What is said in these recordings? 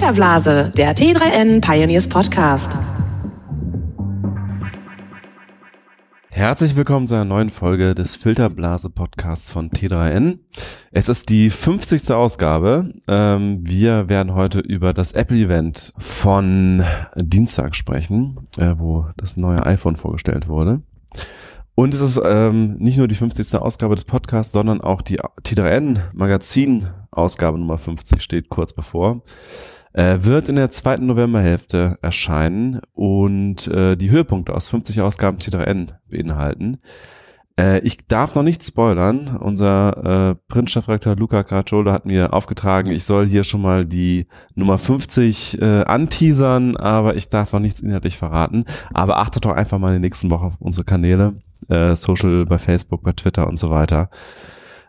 Filterblase, der T3N Pioneers Podcast. Herzlich willkommen zu einer neuen Folge des Filterblase Podcasts von T3N. Es ist die 50. Ausgabe. Ähm, wir werden heute über das Apple-Event von Dienstag sprechen, äh, wo das neue iPhone vorgestellt wurde. Und es ist ähm, nicht nur die 50. Ausgabe des Podcasts, sondern auch die T3N Magazin Ausgabe Nummer 50 steht kurz bevor äh, wird in der zweiten Novemberhälfte erscheinen und äh, die Höhepunkte aus 50 Ausgaben T3N beinhalten. Äh, ich darf noch nicht spoilern. Unser äh, Printchefredakteur Luca Caracciolo hat mir aufgetragen, ich soll hier schon mal die Nummer 50 äh, anteasern, aber ich darf noch nichts inhaltlich verraten. Aber achtet doch einfach mal in den nächsten Wochen auf unsere Kanäle, äh, Social bei Facebook, bei Twitter und so weiter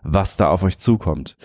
was da auf euch zukommt.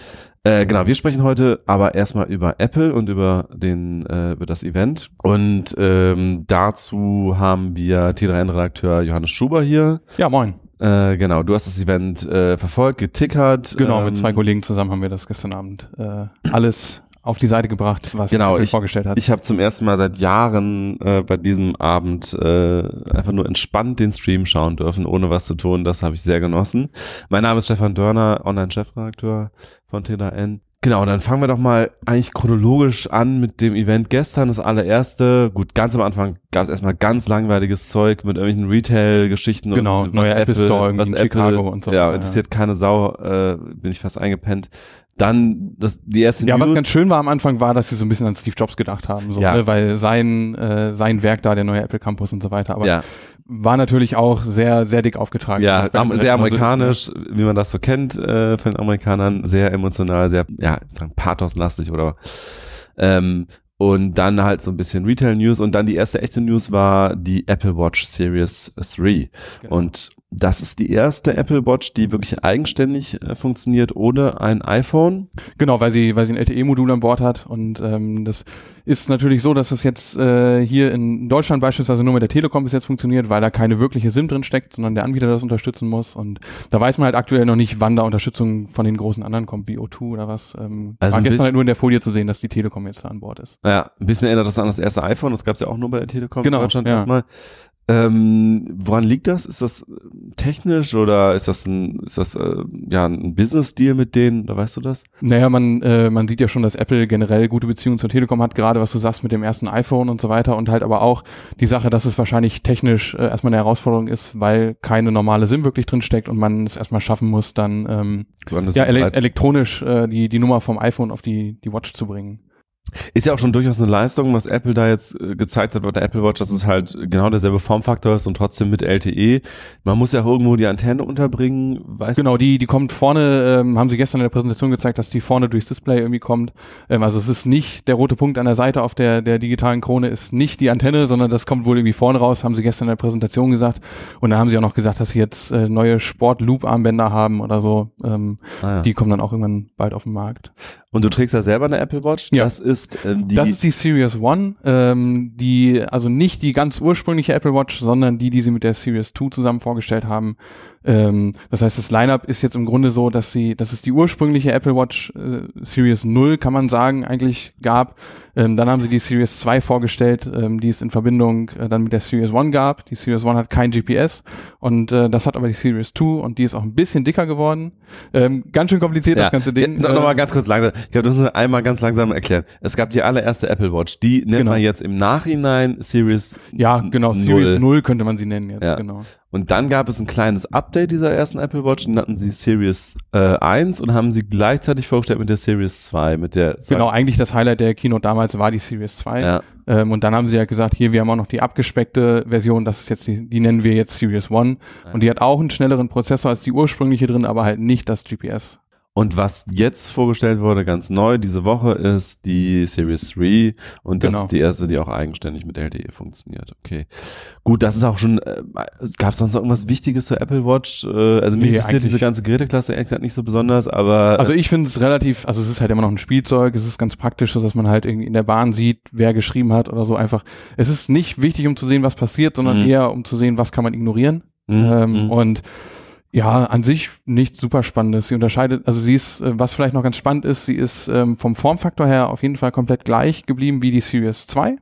Äh, genau, wir sprechen heute aber erstmal über Apple und über den äh, über das Event. Und ähm, dazu haben wir T3N-Redakteur Johannes Schuber hier. Ja, moin. Äh, genau, du hast das Event äh, verfolgt, getickert. Genau, ähm, mit zwei Kollegen zusammen haben wir das gestern Abend äh, alles auf die Seite gebracht, was genau, ich, vorgestellt hat. Ich habe zum ersten Mal seit Jahren äh, bei diesem Abend äh, einfach nur entspannt den Stream schauen dürfen, ohne was zu tun. Das habe ich sehr genossen. Mein Name ist Stefan Dörner, Online-Chefredakteur von TDN. Genau, dann fangen wir doch mal eigentlich chronologisch an mit dem Event gestern, das allererste. Gut, ganz am Anfang gab es erstmal ganz langweiliges Zeug mit irgendwelchen Retail-Geschichten. Genau, und neue Apple Store was in Apple, Chicago und so. Ja, interessiert keine Sau, äh, bin ich fast eingepennt. Dann das, die erste Ja, News. was ganz schön war am Anfang war, dass sie so ein bisschen an Steve Jobs gedacht haben, so, Ja. ne? weil sein, äh, sein Werk da, der neue Apple Campus und so weiter, aber ja, war natürlich auch sehr, sehr dick aufgetragen. ja am, sehr amerikanisch, wie man das so kennt äh, von den Amerikanern, sehr emotional, sehr, ja, ich sag pathoslastig oder ähm, und dann halt so ein bisschen Retail-News und dann die erste echte News war die Apple Watch Series 3. Genau. Und das ist die erste Apple Watch, die wirklich eigenständig äh, funktioniert ohne ein iPhone. Genau, weil sie, weil sie ein LTE-Modul an Bord hat und ähm, das ist natürlich so, dass es jetzt äh, hier in Deutschland beispielsweise nur mit der Telekom bis jetzt funktioniert, weil da keine wirkliche SIM drin steckt, sondern der Anbieter das unterstützen muss und da weiß man halt aktuell noch nicht, wann da Unterstützung von den großen anderen kommt, wie O2 oder was. Ähm, Also war gestern halt nur in der Folie zu sehen, dass die Telekom jetzt da an Bord ist. Ja, ein bisschen erinnert das an das erste iPhone. Das gab es ja auch nur bei der Telekom Genau, in Deutschland ja. erstmal. Ähm, woran liegt das? Ist das äh, technisch oder ist das ein, ist das äh, ja ein Business-Deal mit denen? Oder weißt du das? Naja, man, äh, man sieht ja schon, dass Apple generell gute Beziehungen zur Telekom hat, gerade was du sagst mit dem ersten iPhone und so weiter und halt aber auch die Sache, dass es wahrscheinlich technisch äh, erstmal eine Herausforderung ist, weil keine normale SIM wirklich drin steckt und man es erstmal schaffen muss, dann ähm, So ja, ele Breit- elektronisch äh, die, die Nummer vom iPhone auf die, die Watch zu bringen. Ist ja auch schon durchaus eine Leistung, was Apple da jetzt äh, gezeigt hat bei der Apple Watch, dass es halt genau derselbe Formfaktor ist und trotzdem mit LTE. Man muss ja auch irgendwo die Antenne unterbringen, weißt Genau, die, die kommt vorne, ähm, haben sie gestern in der Präsentation gezeigt, dass die vorne durchs Display irgendwie kommt. Ähm, also es ist nicht der rote Punkt an der Seite auf der, der digitalen Krone ist nicht die Antenne, sondern das kommt wohl irgendwie vorne raus, haben sie gestern in der Präsentation gesagt. Und dann haben sie auch noch gesagt, dass sie jetzt äh, neue Sport-Loop-Armbänder haben oder so. Ähm, Ah, ja. Die kommen dann auch irgendwann bald auf den Markt. Und du trägst ja selber eine Apple Watch. Ja. Das ist ähm, die. das ist die Series One, ähm, die, also nicht die ganz ursprüngliche Apple Watch, sondern die, die sie mit der Series 2 zusammen vorgestellt haben. Ähm, das heißt, das Lineup ist jetzt im Grunde so, dass sie, dass es die ursprüngliche Apple Watch äh, Series 0, kann man sagen, eigentlich gab. Ähm, dann haben sie die Series 2 vorgestellt, ähm, die es in Verbindung äh, dann mit der Series 1 gab. Die Series 1 hat kein GPS und äh, das hat aber die Series 2 und die ist auch ein bisschen dicker geworden. Ähm, ganz schön kompliziert das ganze Ding. Ja, no, noch mal Äh, ganz kurz langsam. Ich glaube, das müssen wir einmal ganz langsam erklären. Es gab die allererste Apple Watch. Die nennt Genau. man jetzt im Nachhinein Series ja, genau, Null. Series 0 könnte man sie nennen jetzt, Ja. genau. Und dann gab es ein kleines Update dieser ersten Apple Watch, die nannten sie Series äh, 1 und haben sie gleichzeitig vorgestellt mit der Series 2, mit der Genau, eigentlich das Highlight der Keynote damals war die Series 2. Ja. Ähm, und dann haben sie ja gesagt, hier, wir haben auch noch die abgespeckte Version, das ist jetzt die, die nennen wir jetzt Series 1. Und die hat auch einen schnelleren Prozessor als die ursprüngliche drin, aber halt nicht das GPS. Und was jetzt vorgestellt wurde, ganz neu diese Woche, ist die Series 3 und das Genau. ist die erste, die auch eigenständig mit LTE funktioniert. Okay. Gut, das ist auch schon, äh, gab es sonst noch irgendwas Wichtiges zur Apple Watch? Äh, also mich Nee, interessiert diese ganze Geräteklasse ehrlich gesagt nicht so besonders, aber Also ich finde es relativ, also es ist halt immer noch ein Spielzeug, es ist ganz praktisch, so dass man halt irgendwie in der Bahn sieht, wer geschrieben hat oder so einfach. Es ist nicht wichtig, um zu sehen, was passiert, sondern Mhm. eher um zu sehen, was kann man ignorieren. Mhm, Ähm, mhm. Und Ja, an sich nichts super Spannendes. Sie unterscheidet, also sie ist, äh, was vielleicht noch ganz spannend ist, sie ist ähm, vom Formfaktor her auf jeden Fall komplett gleich geblieben wie die Series 2.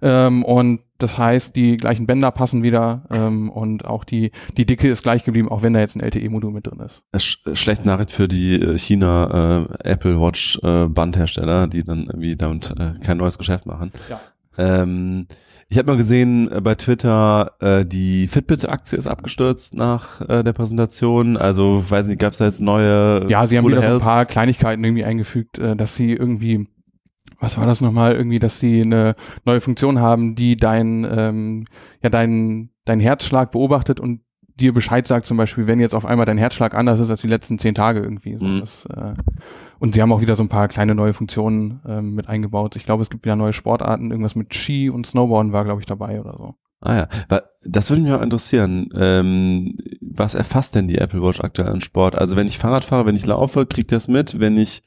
Ähm, und das heißt, die gleichen Bänder passen wieder ähm, und auch die, die Dicke ist gleich geblieben, auch wenn da jetzt ein LTE-Modul mit drin ist. Sch schlechte Nachricht für die äh, China äh, Apple Watch äh, Bandhersteller, die dann irgendwie damit äh, kein neues Geschäft machen. Ja. Ähm, ich habe mal gesehen äh, bei Twitter, äh, die Fitbit-Aktie ist abgestürzt nach äh, der Präsentation. Also weiß nicht, gab es da jetzt neue? Ja, sie haben wieder so ein paar Kleinigkeiten irgendwie eingefügt, äh, dass sie irgendwie, was war das nochmal, irgendwie, dass sie eine neue Funktion haben, die dein, ähm, ja, dein, dein Herzschlag beobachtet und dir Bescheid sagt, zum Beispiel, wenn jetzt auf einmal dein Herzschlag anders ist als die letzten zehn Tage irgendwie. So, Mhm. das, äh, und sie haben auch wieder so ein paar kleine neue Funktionen ähm, mit eingebaut. Ich glaube, es gibt wieder neue Sportarten, irgendwas mit Ski und Snowboarden war, glaube ich, dabei oder so. Ah ja, das würde mich auch interessieren. Ähm, was erfasst denn die Apple Watch aktuell an Sport? Also wenn ich Fahrrad fahre, wenn ich laufe, kriegt das mit. Wenn ich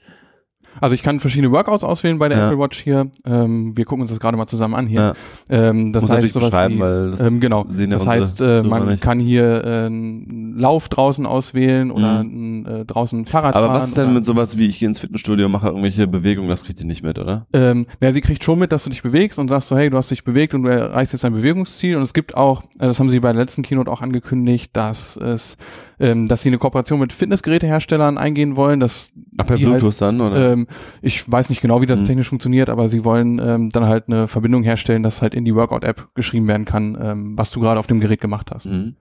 Also ich kann verschiedene Workouts auswählen bei der Ja. Apple Watch hier. Ähm, wir gucken uns das gerade mal zusammen an hier. Ja. Ähm, das muss heißt sowas wie, weil das ähm, genau. ja Das unsere heißt, äh, man nicht. kann hier äh, einen Lauf draußen auswählen oder ein, äh, draußen Fahrrad Aber was ist denn mit sowas wie ich gehe ins Fitnessstudio, mache irgendwelche Bewegungen, das kriegt ihr nicht mit, oder? ähm, na, sie kriegt schon mit, dass du dich bewegst und sagst so, hey, du hast dich bewegt und du erreichst jetzt dein Bewegungsziel. Und es gibt auch, äh, das haben sie bei der letzten Keynote auch angekündigt, dass es, ähm, dass sie eine Kooperation mit Fitnessgeräteherstellern eingehen wollen, dass Ach, per halt, Bluetooth dann, oder? Ähm, ich weiß nicht genau, wie das Hm. technisch funktioniert, aber sie wollen ähm, dann halt eine Verbindung herstellen, dass halt in die Workout-App geschrieben werden kann, ähm, was du gerade auf dem Gerät gemacht hast. Mhm.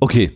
Okay.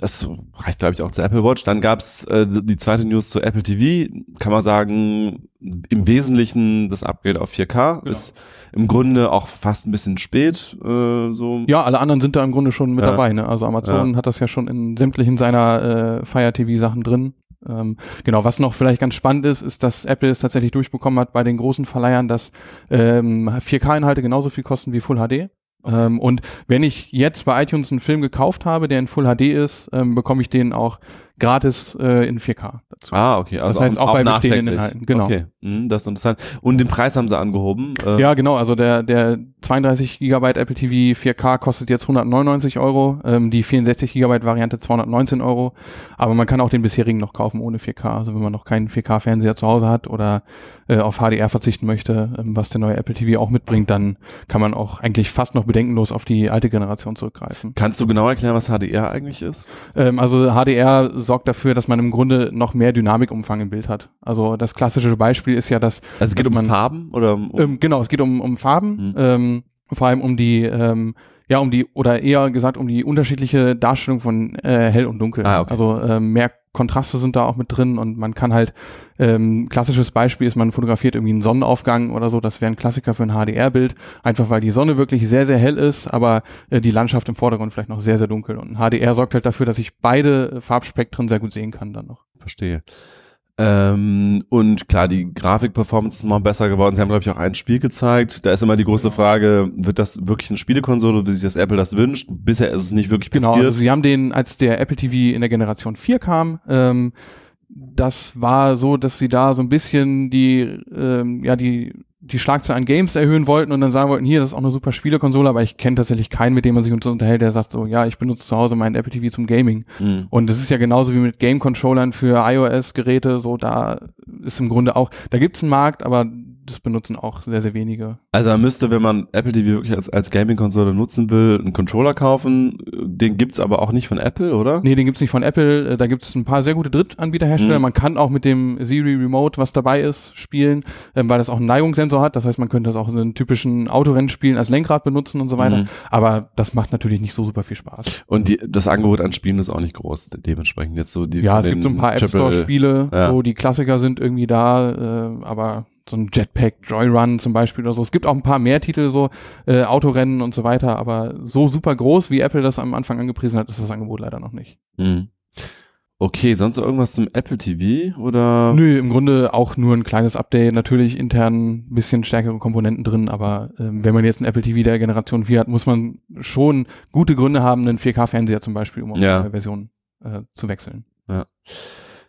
Das reicht, glaube ich, auch zur Apple Watch. Dann gab's äh, die zweite News zu Apple TV. Kann man sagen, im Wesentlichen das Upgrade auf 4K Genau. ist im Grunde auch fast ein bisschen spät. Äh, so. Ja, alle anderen sind da im Grunde schon mit Ja. dabei. Ne? Also Amazon hat das ja schon in sämtlichen seiner äh, Fire TV Sachen drin. Ähm, genau, was noch vielleicht ganz spannend ist, ist, dass Apple es tatsächlich durchbekommen hat bei den großen Verleihern, dass ähm, 4K-Inhalte genauso viel kosten wie Full HD. Ähm, und wenn ich jetzt bei iTunes einen Film gekauft habe, der in Full HD ist, ähm, bekomme ich den auch gratis äh, in 4K dazu. Ah, okay. Also Das heißt auch bei bestehenden. Inhalten, genau. Okay, mhm, das ist interessant. Und den Preis haben sie angehoben. Äh, Ja, genau. Also der, der 32 Gigabyte Apple TV 4K kostet jetzt 199 Euro, ähm, die 64 Gigabyte Variante 219 Euro. Aber man kann auch den bisherigen noch kaufen ohne 4K. Also wenn man noch keinen 4K-Fernseher zu Hause hat oder äh, auf HDR verzichten möchte, ähm, was der neue Apple TV auch mitbringt, dann kann man auch eigentlich fast noch bedenkenlos auf die alte Generation zurückgreifen. Kannst du genau erklären, was HDR eigentlich ist? Ähm, also HDR sorgt dafür, dass man im Grunde noch mehr Dynamikumfang im Bild hat. Also das klassische Beispiel ist ja, dass Also es geht dass um man- Farben oder um, um ähm, genau, es geht um, um Farben, Mhm. ähm, vor allem um die, ähm, ja, um die, oder eher gesagt um die unterschiedliche Darstellung von äh, hell und dunkel. Ah, okay. Also ähm, mehr Kontraste sind da auch mit drin und man kann halt, ähm, klassisches Beispiel ist, man fotografiert irgendwie einen Sonnenaufgang oder so, das wäre ein Klassiker für ein HDR-Bild, einfach weil die Sonne wirklich sehr, sehr hell ist, aber äh, die Landschaft im Vordergrund vielleicht noch sehr, sehr dunkel. Und HDR sorgt halt dafür, dass ich beide Farbspektren sehr gut sehen kann dann noch. Verstehe. Ähm, und klar, die Grafikperformance ist noch besser geworden. Sie haben, glaube ich, auch ein Spiel gezeigt. Da ist immer die große Frage, wird das wirklich eine Spielekonsole, wie sich das Apple das wünscht? Bisher ist es nicht wirklich Genau, passiert. also sie haben den, als der Apple TV in der Generation 4 kam, ähm, das war so, dass sie da so ein bisschen die, ähm, ja, die, die Schlagzahl an Games erhöhen wollten und dann sagen wollten, hier, das ist auch eine super Spielekonsole, aber ich kenne tatsächlich keinen, mit dem man sich unterhält, der sagt so, ja, ich benutze zu Hause meinen Apple TV zum Gaming. Mhm. Und das ist ja genauso wie mit Game-Controllern für iOS-Geräte, so da ist im Grunde auch, da gibt's einen Markt, aber das benutzen auch sehr, sehr wenige. Also man müsste, wenn man Apple TV wirklich als, als Gaming-Konsole nutzen will, einen Controller kaufen. Den gibt's aber auch nicht von Apple, oder? Nee, den gibt's nicht von Apple. Äh, Da gibt's ein paar sehr gute Drittanbieterhersteller. Mhm. Man kann auch mit dem Siri Remote, was dabei ist, spielen, ähm, weil das auch einen Neigungssensor hat. Das heißt, man könnte das auch in einen typischen Autorennspielen als Lenkrad benutzen und so weiter. Mhm. Aber das macht natürlich nicht so super viel Spaß. Und die, das Angebot an Spielen ist auch nicht groß, dementsprechend jetzt so die. Ja, es den gibt so ein paar App Store-Spiele, ja. wo die Klassiker sind irgendwie da, äh, aber so ein Jetpack, Joyrun zum Beispiel oder so. Es gibt auch ein paar mehr Titel, so äh, Autorennen und so weiter, aber so super groß, wie Apple das am Anfang angepriesen hat, ist das Angebot leider noch nicht. Mhm. Okay, sonst noch irgendwas zum Apple TV oder? Nö, im Grunde auch nur ein kleines Update. Natürlich intern ein bisschen stärkere Komponenten drin, aber ähm, wenn man jetzt ein Apple TV der Generation 4 hat, muss man schon gute Gründe haben, einen 4K-Fernseher zum Beispiel, um auf Ja. eine neue Version äh, zu wechseln.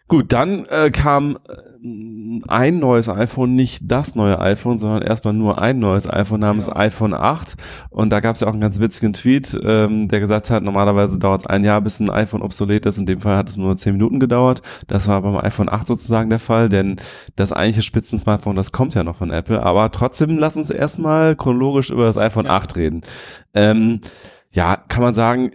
Gut, dann äh, kam äh, ein neues iPhone, nicht das neue iPhone, sondern erstmal nur ein neues iPhone namens Ja. iPhone 8. Und da gab es ja auch einen ganz witzigen Tweet, ähm, der gesagt hat, normalerweise dauert es ein Jahr, bis ein iPhone obsolet ist. In dem Fall hat es nur zehn Minuten gedauert. Das war beim iPhone 8 sozusagen der Fall, denn das eigentliche Spitzensmartphone, das kommt ja noch von Apple. Aber trotzdem lass uns erstmal chronologisch über das iPhone Ja. 8 reden. Ähm, ja, kann man sagen,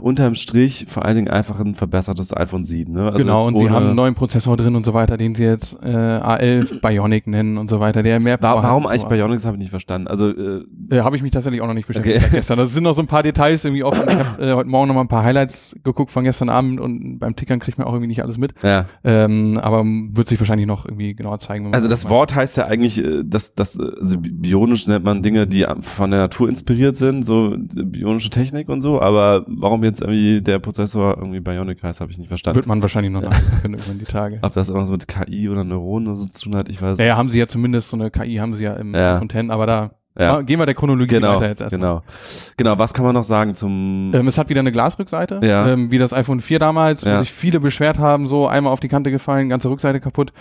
unterm Strich vor allen Dingen einfach ein verbessertes iPhone 7. Ne? Also genau, und sie haben einen neuen Prozessor drin und so weiter, den sie jetzt äh, A11 Bionic nennen und so weiter, der mehr Power Warum eigentlich so. Bionics habe ich nicht verstanden. Also äh, Äh, habe ich mich tatsächlich auch noch nicht beschäftigt Okay. gestern. Das sind noch so ein paar Details irgendwie offen. Ich habe äh, heute Morgen noch mal ein paar Highlights geguckt von gestern Abend und beim Tickern kriegt man auch irgendwie nicht alles mit. ja, Ähm, aber wird sich wahrscheinlich noch irgendwie genauer zeigen. wenn man also das mal- Wort heißt ja eigentlich, äh, dass das äh, also bi- bionisch nennt man Dinge, die von der Natur inspiriert sind, so äh, bionische Technik und so. Aber warum jetzt irgendwie der Prozessor irgendwie Bionic heißt, habe ich nicht verstanden. wird man wahrscheinlich noch können irgendwann die Tage. Ob das irgendwas mit KI oder Neuronen oder so zu tun hat, ich weiß. Ja, ja, haben sie ja zumindest so eine KI haben sie ja im Ja. 10, aber da Ja. gehen wir der Chronologie Genau, weiter jetzt erstmal. genau, genau. Was kann man noch sagen zum? Ähm, es hat wieder eine Glasrückseite, Ja. ähm, wie das iPhone 4 damals, Ja. wo sich viele beschwert haben, so einmal auf die Kante gefallen, ganze Rückseite kaputt.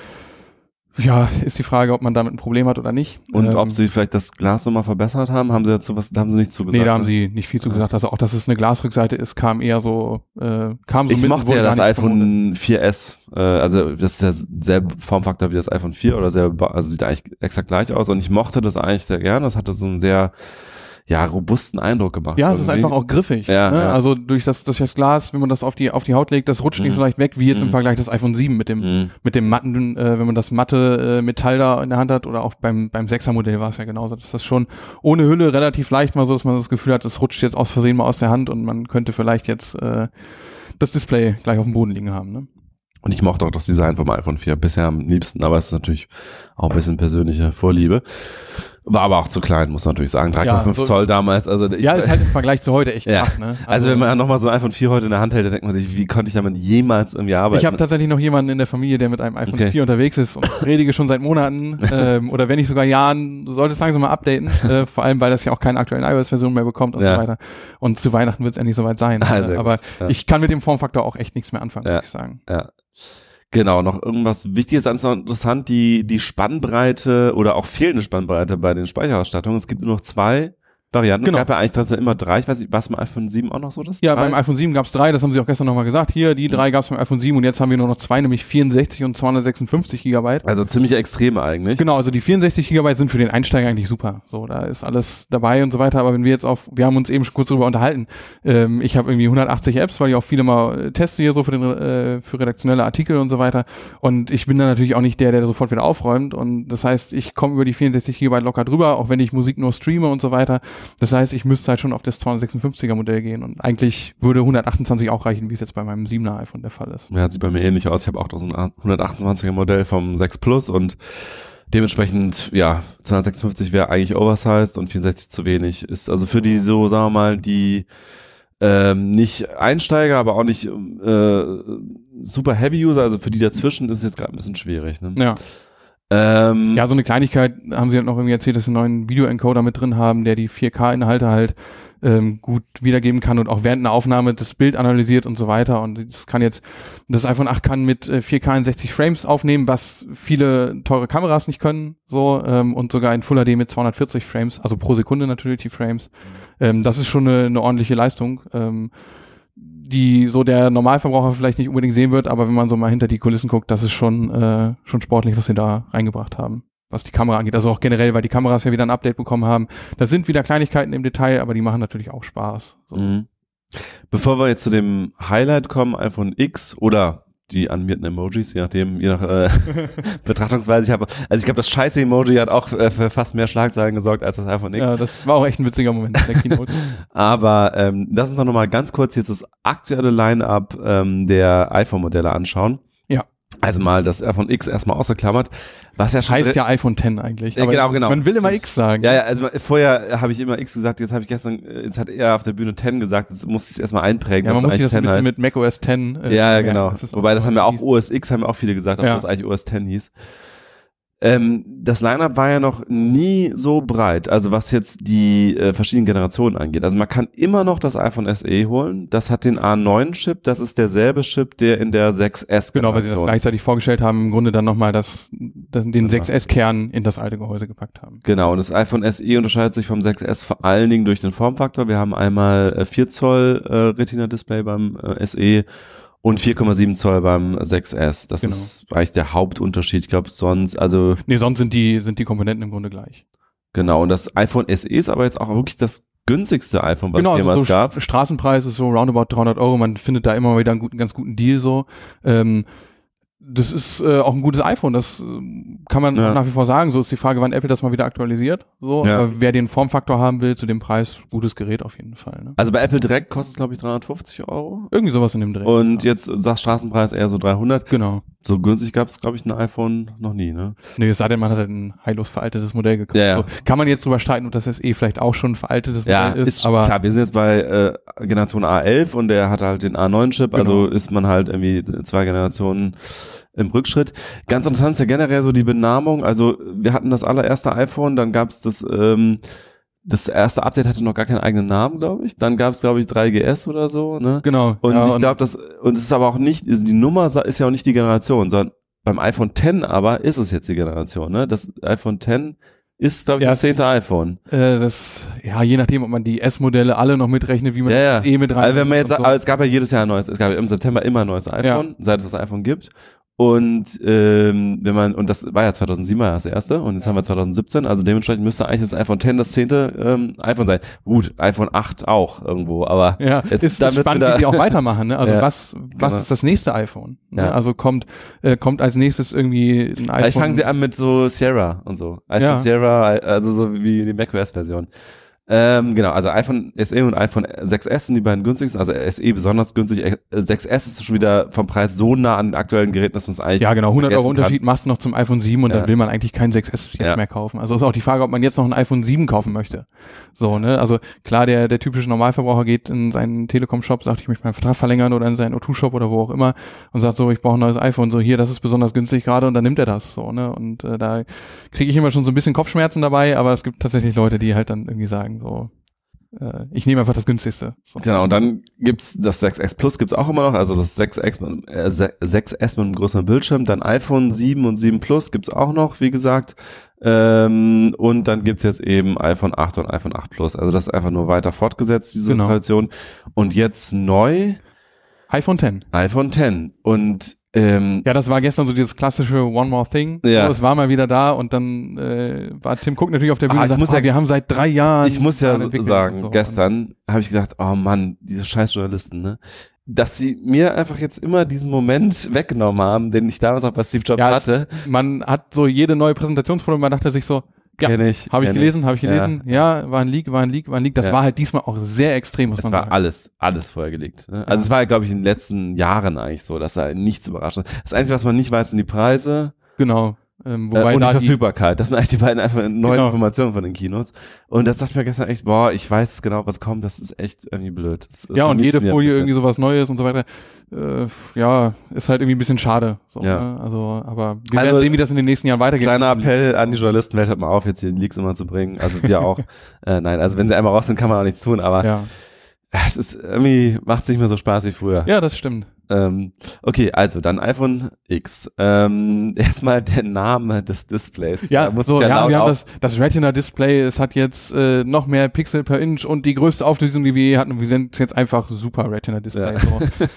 Ja, ist die Frage, ob man damit ein Problem hat oder nicht. und Ähm, ob sie vielleicht das Glas nochmal verbessert haben? Haben sie dazu was? Da haben sie nicht zugesagt. Nee, da haben ne? sie nicht viel zu gesagt. Also auch, dass es eine Glasrückseite ist, kam eher so, äh, kam so Ich mochte ja das vermutet. iPhone 4S. Äh, also das ist ja selbe Formfaktor wie das iPhone 4 oder selbe, Ba- also sieht eigentlich exakt gleich aus. Und ich mochte das eigentlich sehr gern. Das hatte so einen sehr ja robusten Eindruck gemacht. Ja, es ist einfach auch griffig. Ja, ne? ja. Also durch das, durch das Glas, wenn man das auf die, auf die Haut legt, das rutscht nicht Mhm. so leicht weg, wie jetzt im Mhm. Vergleich das iPhone 7 mit dem, Mhm. mit dem matten, äh, wenn man das matte äh, Metall da in der Hand hat oder auch beim, beim 6er Modell war es ja genauso. Das ist schon ohne Hülle relativ leicht mal so, dass man das Gefühl hat, es rutscht jetzt aus Versehen mal aus der Hand und man könnte vielleicht jetzt äh, das Display gleich auf dem Boden liegen haben. Ne? Und ich mochte auch das Design vom iPhone 4 bisher am liebsten, aber es ist natürlich auch ein bisschen persönliche Vorliebe. War aber auch zu klein, muss man natürlich sagen. 3,5 Ja, so- Zoll damals. Also ich, ja, ist halt im Vergleich zu heute echt Ja. krass. Ne? also, wenn man nochmal so ein iPhone 4 heute in der Hand hält, dann denkt man sich, wie konnte ich damit jemals irgendwie arbeiten? Ich habe tatsächlich noch jemanden in der Familie, der mit einem iPhone Okay. 4 unterwegs ist und predige schon seit Monaten ähm, oder wenn nicht sogar Jahren, du solltest langsam mal updaten, äh, vor allem weil das ja auch keine aktuellen iOS-Versionen mehr bekommt und Ja. so weiter. Und zu Weihnachten wird es endlich soweit sein. Ah, sehr Aber gut. Ich kann mit dem Formfaktor auch echt nichts mehr anfangen, muss ich sagen. Ja. Genau, noch irgendwas Wichtiges, ganz interessant, die, die Spannbreite oder auch fehlende Spannbreite bei den Speicherausstattungen. Es gibt nur noch zwei Varianten. Genau. Es gab ja eigentlich trotzdem immer drei. Ich weiß nicht, war es beim iPhone 7 auch noch so? Das Ja, drei? beim iPhone 7 gab es drei, das haben sie auch gestern nochmal gesagt. Hier, die drei gab es beim iPhone 7 und jetzt haben wir nur noch zwei, nämlich 64 und 256 Gigabyte. Also ziemlich extrem eigentlich. Genau, also die 64 Gigabyte sind für den Einsteiger eigentlich super. So, da ist alles dabei und so weiter. Aber wenn wir jetzt auf, wir haben uns eben schon kurz darüber unterhalten. Ähm, ich habe irgendwie 180 Apps, weil ich auch viele mal äh, teste hier so für, den, äh, für redaktionelle Artikel und so weiter. Und ich bin dann natürlich auch nicht der, der sofort wieder aufräumt. Und das heißt, ich komme über die 64 Gigabyte locker drüber, auch wenn ich Musik nur streame und so weiter. Das heißt, ich müsste halt schon auf das 256er Modell gehen. Und eigentlich würde 128 auch reichen, wie es jetzt bei meinem 7er iPhone der Fall ist. Ja, sieht bei mir ähnlich aus. Ich habe auch so ein 128er Modell vom 6 Plus und dementsprechend, ja, 256 wäre eigentlich oversized und 64 zu wenig. Ist also für die so, sagen wir mal, die ähm, nicht Einsteiger, aber auch nicht äh, super Heavy User, also für die dazwischen ist es jetzt gerade ein bisschen schwierig. Ne? Ja. Ähm, Ja, so eine Kleinigkeit haben sie halt noch irgendwie erzählt, dass sie einen neuen Videoencoder mit drin haben, der die 4K-Inhalte halt ähm, gut wiedergeben kann und auch während einer Aufnahme das Bild analysiert und so weiter. Und das kann jetzt, das iPhone 8 kann mit äh, 4K in 60 Frames aufnehmen, was viele teure Kameras nicht können, so, ähm, und sogar in Full HD mit 240 Frames, also pro Sekunde natürlich die Frames. Ähm, das ist schon eine, eine ordentliche Leistung. Ähm, die so der Normalverbraucher vielleicht nicht unbedingt sehen wird, aber wenn man so mal hinter die Kulissen guckt, das ist schon, äh, schon sportlich, was sie da reingebracht haben, was die Kamera angeht. Also auch generell, weil die Kameras ja wieder ein Update bekommen haben. Das sind wieder Kleinigkeiten im Detail, aber die machen natürlich auch Spaß. So. Mhm. Bevor wir jetzt zu dem Highlight kommen, iPhone X oder die animierten Emojis, je nachdem, je nach äh, Betrachtungsweise. Ich habe, also ich glaube, das scheiße Emoji hat auch äh, für fast mehr Schlagzeilen gesorgt als das iPhone X. Ja, das war auch echt ein witziger Moment in der Keynote. Aber ähm, lass uns doch nochmal ganz kurz jetzt das aktuelle Line-up ähm, der iPhone-Modelle anschauen. Ja. Also mal das iPhone X erstmal ausgeklammert. Was ja Das schon heißt ja iPhone 10 eigentlich. Ja, genau, genau. Man will immer. X sagen. Ja, ja, also vorher habe ich immer X gesagt, jetzt habe ich gestern, äh, jetzt hat er auf der Bühne 10 gesagt, jetzt muss ich es erstmal einprägen, Ja, man muss sich das ein bisschen 10 mit macOS 10. heißt. Ja, ja, genau. ist Wobei das haben ja auch. OS X, haben ja auch viele gesagt, ob Ja. das eigentlich OS 10 hieß. Ähm, das Lineup war ja noch nie so breit, also was jetzt die äh, verschiedenen Generationen angeht. Also man kann immer noch das iPhone SE holen. Das hat den A9-Chip, das ist derselbe Chip, der in der 6S Genau, weil sie das gleichzeitig vorgestellt haben, im Grunde dann nochmal das, das, den Genau. 6S-Kern in das alte Gehäuse gepackt haben. Genau, und das iPhone SE unterscheidet sich vom 6S vor allen Dingen durch den Formfaktor. Wir haben einmal äh, 4 Zoll äh, Retina-Display beim äh, SE und 4,7 Zoll beim 6S. Das Genau. ist eigentlich der Hauptunterschied. Ich glaube, sonst, also Nee, sonst sind die, sind die Komponenten im Grunde gleich. genau. Und das iPhone SE ist aber jetzt auch wirklich das günstigste iPhone, was genau, es jemals also so gab. St- Straßenpreis ist so roundabout 300 Euro. Man findet da immer wieder einen guten, ganz guten Deal so. Ähm, das ist äh, auch ein gutes iPhone, das äh, kann man Ja. nach wie vor sagen. So ist die Frage, wann Apple das mal wieder aktualisiert. So, Ja. aber wer den Formfaktor haben will zu dem Preis, gutes Gerät auf jeden Fall. Ne? Also bei Apple direkt kostet es, glaube ich, 350 Euro. Irgendwie sowas in dem Dreh. Und ja. jetzt sagt Straßenpreis eher so 300. genau. So günstig gab es, glaube ich, ein iPhone noch nie, ne? Nee, es sei denn, man hat halt ein heillos veraltetes Modell gekauft. Ja, ja. So, kann man jetzt drüber streiten, ob das SE vielleicht auch schon ein veraltetes Ja, Modell ist, ist, aber klar, wir sind jetzt bei äh, Generation A11 und der hat halt den A9-Chip, also Genau. ist man halt irgendwie zwei Generationen im Rückschritt. Ganz interessant ist ja generell so die Benamung, also wir hatten das allererste iPhone, dann gab's das, ähm, das erste Update hatte noch gar keinen eigenen Namen, glaube ich. Dann gab's glaube ich, 3GS oder so, ne? genau. Und ja, ich glaube, das, und es ist aber auch nicht, ist- die Nummer ist ja auch nicht die Generation, sondern beim iPhone X aber ist es jetzt die Generation, ne? Das iPhone X ist, glaube ich, Ja, das es- zehnte iPhone. Äh, das, ja, je nachdem, ob man die S-Modelle alle noch mitrechnet, wie man Ja, ja. das E mit rein. Also wenn man jetzt so. aber es gab ja jedes Jahr ein neues, es gab ja im September immer ein neues iPhone, seit es das iPhone gibt. Und ähm, wenn man, und das war ja 2007 war das erste und jetzt haben wir 2017, also dementsprechend müsste eigentlich das iPhone X das zehnte ähm, iPhone sein. Gut, iPhone 8 auch irgendwo, aber ja, jetzt ist, ist spannend, wieder- wie die auch weitermachen. Ne? Also Ja, was, was genau. ist das nächste iPhone? Ne? Ja. Also kommt, äh, kommt als nächstes irgendwie ein iPhone. Vielleicht fangen sie an mit so Sierra und so. iPhone Ja. Sierra, also so wie die macOS-Version. Ähm, genau, also iPhone SE und iPhone 6S sind die beiden günstigsten, also SE besonders günstig. Äh, 6S ist schon wieder vom Preis so nah an den aktuellen Geräten, dass man es eigentlich Ja, genau, 100 Euro vergessen kann. Unterschied machst du noch zum iPhone 7 und Ja. dann will man eigentlich kein 6S jetzt Ja. mehr kaufen. Also ist auch die Frage, ob man jetzt noch ein iPhone 7 kaufen möchte. So, ne? Also klar, der, der typische Normalverbraucher geht in seinen Telekom-Shop, sagt, ich möchte meinen Vertrag verlängern oder in seinen O2-Shop oder wo auch immer und sagt so, ich brauche ein neues iPhone, so hier, das ist besonders günstig gerade und dann nimmt er das so, ne? Und äh, da kriege ich immer schon so ein bisschen Kopfschmerzen dabei, aber es gibt tatsächlich Leute, die halt dann irgendwie sagen, so, äh, ich nehme einfach das günstigste. So. Genau, und dann gibt's das 6S Plus gibt's auch immer noch, also das 6X mit, äh, 6S mit einem größeren Bildschirm, dann iPhone 7 und 7 Plus gibt's auch noch, wie gesagt. Ähm, und dann gibt's jetzt eben iPhone 8 und iPhone 8 Plus. Also das ist einfach nur weiter fortgesetzt, diese Genau. Tradition. Und jetzt neu iPhone 10. iPhone 10. Und ähm, Ja, das war gestern so dieses klassische One More Thing. Ja. Es war mal wieder da und dann äh, war Tim Cook natürlich auf der Bühne Ah, und sagt, muss oh, ja- wir haben seit drei Jahren. ich muss ja sagen, so. gestern habe ich gedacht, oh Mann, diese scheiß Journalisten, ne? Dass sie mir einfach jetzt immer diesen Moment weggenommen haben, den ich damals auch bei Steve Jobs Ja, hatte. Man hat so jede neue Präsentationsfolie, man dachte sich so, ja, Kenn ich. habe ich kenn gelesen, habe ich Ja. gelesen, ja. war ein Leak, war ein Leak, war ein Leak. Das Ja. war halt diesmal auch sehr extrem, muss Es man war sagen. alles, alles vorher gelegt. Ne? Also Ja. es war, glaube ich, in den letzten Jahren eigentlich so, dass da nichts überrascht hat. Das Einzige, was man nicht weiß, sind die Preise Genau. Ähm, äh, wobei und die Verfügbarkeit. Das sind eigentlich die beiden einfach neuen Genau. Informationen von den Keynotes. Und das dachte ich mir gestern echt, boah, ich weiß genau, was kommt. Das ist echt irgendwie blöd. Das, das ja, und jede Folie irgendwie sowas Neues und so weiter. Äh, ja, ist halt irgendwie ein bisschen schade. So, Ja. ne? Also, aber wir Also, werden sehen, wie das in den nächsten Jahren weitergeht. Kleiner Appell an die Journalisten, hört mal auf, jetzt hier Leaks immer zu bringen. Also wir auch. äh, nein, also wenn sie einmal raus sind, kann man auch nichts tun, aber Ja. es ist irgendwie, macht es nicht mehr so Spaß wie früher. ja, das stimmt. Ähm, okay, also dann iPhone X. Ähm, erstmal der Name des Displays. Ja, muss so, ja, laut wir haben das, das Retina-Display, es hat jetzt äh, noch mehr Pixel per Inch und die größte Auflösung, die wir je hatten. Wir sind jetzt einfach super Retina-Display. Ja. So.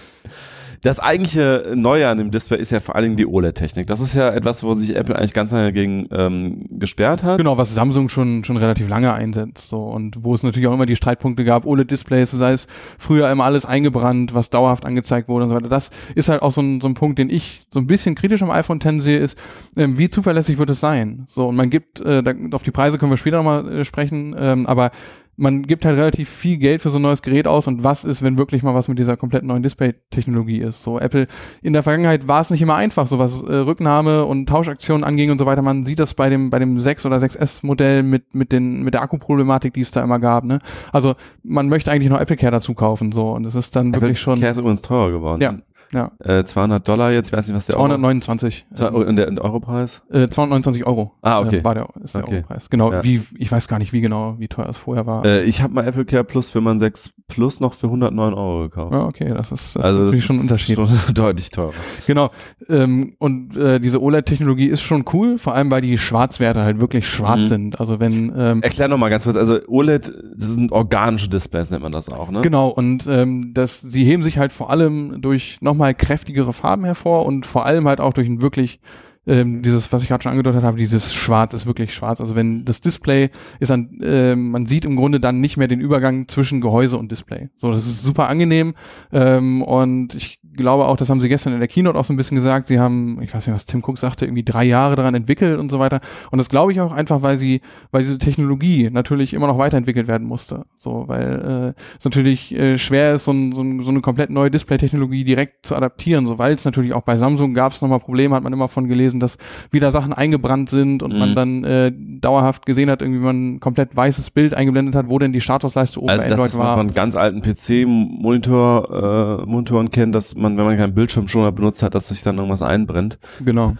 Das eigentliche Neue an dem Display ist ja vor allen Dingen die OLED-Technik. Das ist ja etwas, wo sich Apple eigentlich ganz lange gegen ähm, gesperrt hat. Genau, was Samsung schon, schon relativ lange einsetzt. So. Und wo es natürlich auch immer die Streitpunkte gab, OLED-Displays, sei es früher immer alles eingebrannt, was dauerhaft angezeigt wurde und so weiter. Das ist halt auch so ein, so ein Punkt, den ich so ein bisschen kritisch am iPhone X sehe, ist, ähm, wie zuverlässig wird es sein? So, und man gibt, äh, da, auf die Preise können wir später nochmal äh, sprechen, ähm, aber man gibt halt relativ viel Geld für so ein neues Gerät aus und was ist, wenn wirklich mal was mit dieser komplett neuen Display-Technologie ist. So Apple, in der Vergangenheit war es nicht immer einfach, so was äh, Rücknahme und Tauschaktionen anging und so weiter. Man sieht das bei dem, bei dem 6 oder 6S-Modell mit, mit den, mit der Akkuproblematik, die es da immer gab, ne? Also, man möchte eigentlich noch Apple Care dazu kaufen, so. Und das ist dann Apple wirklich schon. Care ist übrigens teurer geworden. Ja. Ja. Äh, 200 Dollar jetzt, ich weiß nicht, was der Euro, 229. Zwei- ähm, und der, der Europreis? äh, 229 Euro. Ah, okay. Äh, war der, ist der Okay. Europreis. Genau, Ja. wie, ich weiß gar nicht, wie genau, wie teuer es vorher war. Äh, ich habe mal Apple Care Plus für mein 6 Plus noch für 109 Euro gekauft. ja, okay, das ist, das also ist das natürlich schon ein ist Unterschied. Schon deutlich teurer. Genau. Ähm, und äh, diese OLED-Technologie ist schon cool, vor allem weil die Schwarzwerte halt wirklich schwarz Mhm. sind. Also wenn ähm, Erklär noch mal ganz kurz, also OLED, das sind organische Displays, nennt man das auch, ne? Genau, und ähm, das, sie heben sich halt vor allem durch nochmal kräftigere Farben hervor und vor allem halt auch durch ein wirklich ähm, dieses, was ich gerade schon angedeutet habe, dieses Schwarz ist wirklich schwarz. Also wenn das Display ist an, ähm, man sieht im Grunde dann nicht mehr den Übergang zwischen Gehäuse und Display. So, das ist super angenehm ähm, und ich glaube auch, das haben sie gestern in der Keynote auch so ein bisschen gesagt. Sie haben, ich weiß nicht, was Tim Cook sagte, irgendwie drei Jahre daran entwickelt und so weiter. Und das glaube ich auch einfach, weil sie, weil diese Technologie natürlich immer noch weiterentwickelt werden musste. So, weil äh, es natürlich äh, schwer ist, so, ein, so, ein, so eine komplett neue Display-Technologie direkt zu adaptieren. So, weil es natürlich auch bei Samsung gab es nochmal Probleme, hat man immer von gelesen, dass wieder Sachen eingebrannt sind und Mhm. man dann äh, dauerhaft gesehen hat, irgendwie man ein komplett weißes Bild eingeblendet hat, wo denn die Statusleiste oben Also bei das Android ist man war. von ganz alten PC-Monitor, äh, Monitoren kennt, dass man, wenn man keinen Bildschirmschoner benutzt hat, dass sich dann irgendwas einbrennt. Genau.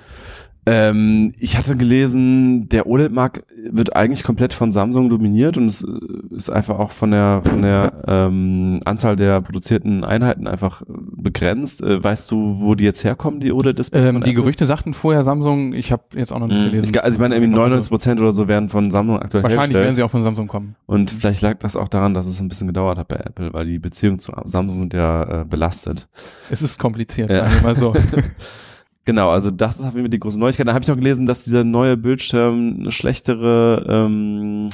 Ähm, ich hatte gelesen, der OLED-Markt wird eigentlich komplett von Samsung dominiert und es äh, ist einfach auch von der von der ähm, Anzahl der produzierten Einheiten einfach äh, begrenzt. Äh, weißt du, wo die jetzt herkommen, die OLED-Displays? Ähm, die Apple? Gerüchte sagten vorher Samsung, ich habe jetzt auch noch nicht Mhm. gelesen. Ich, also ich meine, irgendwie Also 99 Prozent oder so werden von Samsung aktuell Wahrscheinlich hergestellt. werden sie auch von Samsung kommen. Und vielleicht lag das auch daran, dass es ein bisschen gedauert hat bei Apple, weil die Beziehungen zu Samsung sind ja äh, belastet. Es ist kompliziert, Ja. sagen wir mal so. Genau, also das ist auf jeden Fall die große Neuigkeit. Da habe ich noch gelesen, dass dieser neue Bildschirm eine schlechtere ähm,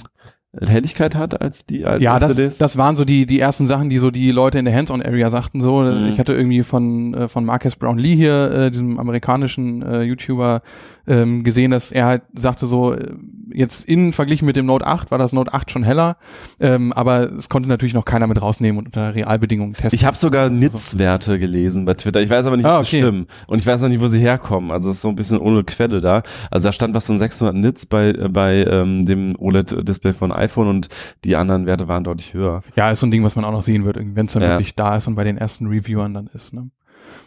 Helligkeit hat als die alten ja, das, das waren so die, die ersten Sachen, die so die Leute in der Hands-on-Area sagten. So, Mhm. ich hatte irgendwie von, äh, von Marcus Brown Lee hier, äh, diesem amerikanischen äh, YouTuber, ähm, gesehen, dass er halt sagte so, äh, jetzt in verglichen mit dem Note 8 war das Note 8 schon heller, ähm, aber es konnte natürlich noch keiner mit rausnehmen und unter Realbedingungen testen. ich habe sogar NITS-Werte gelesen bei Twitter. Ich weiß aber nicht, Ah, okay. stimmen. Und ich weiß noch nicht, wo sie herkommen. Also es ist so ein bisschen ohne Quelle da. Also da stand was von 600 Nits bei, äh, bei ähm, dem OLED-Display von iPhone und die anderen Werte waren deutlich höher. Ja, ist so ein Ding, was man auch noch sehen wird, wenn es dann Ja. wirklich da ist und bei den ersten Reviewern dann ist. Ne?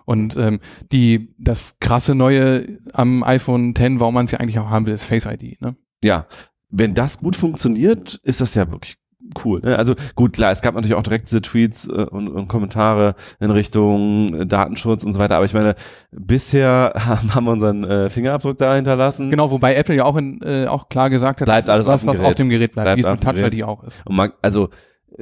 Und ähm, die das krasse Neue am iPhone X, warum man es ja eigentlich auch haben will, ist Face ID. Ne? Ja, wenn das gut funktioniert, ist das ja wirklich cool. Ne? Also gut, klar, es gab natürlich auch direkt diese Tweets äh, und, und Kommentare in Richtung äh, Datenschutz und so weiter, aber ich meine, bisher haben, haben wir unseren äh, Fingerabdruck da hinterlassen. Genau, wobei Apple ja auch, in, äh, auch klar gesagt hat, Bleibt das alles was, auf dem was Gerät. auf dem Gerät bleibt, Bleibt wie es mit Touch. ID auch ist. Man, also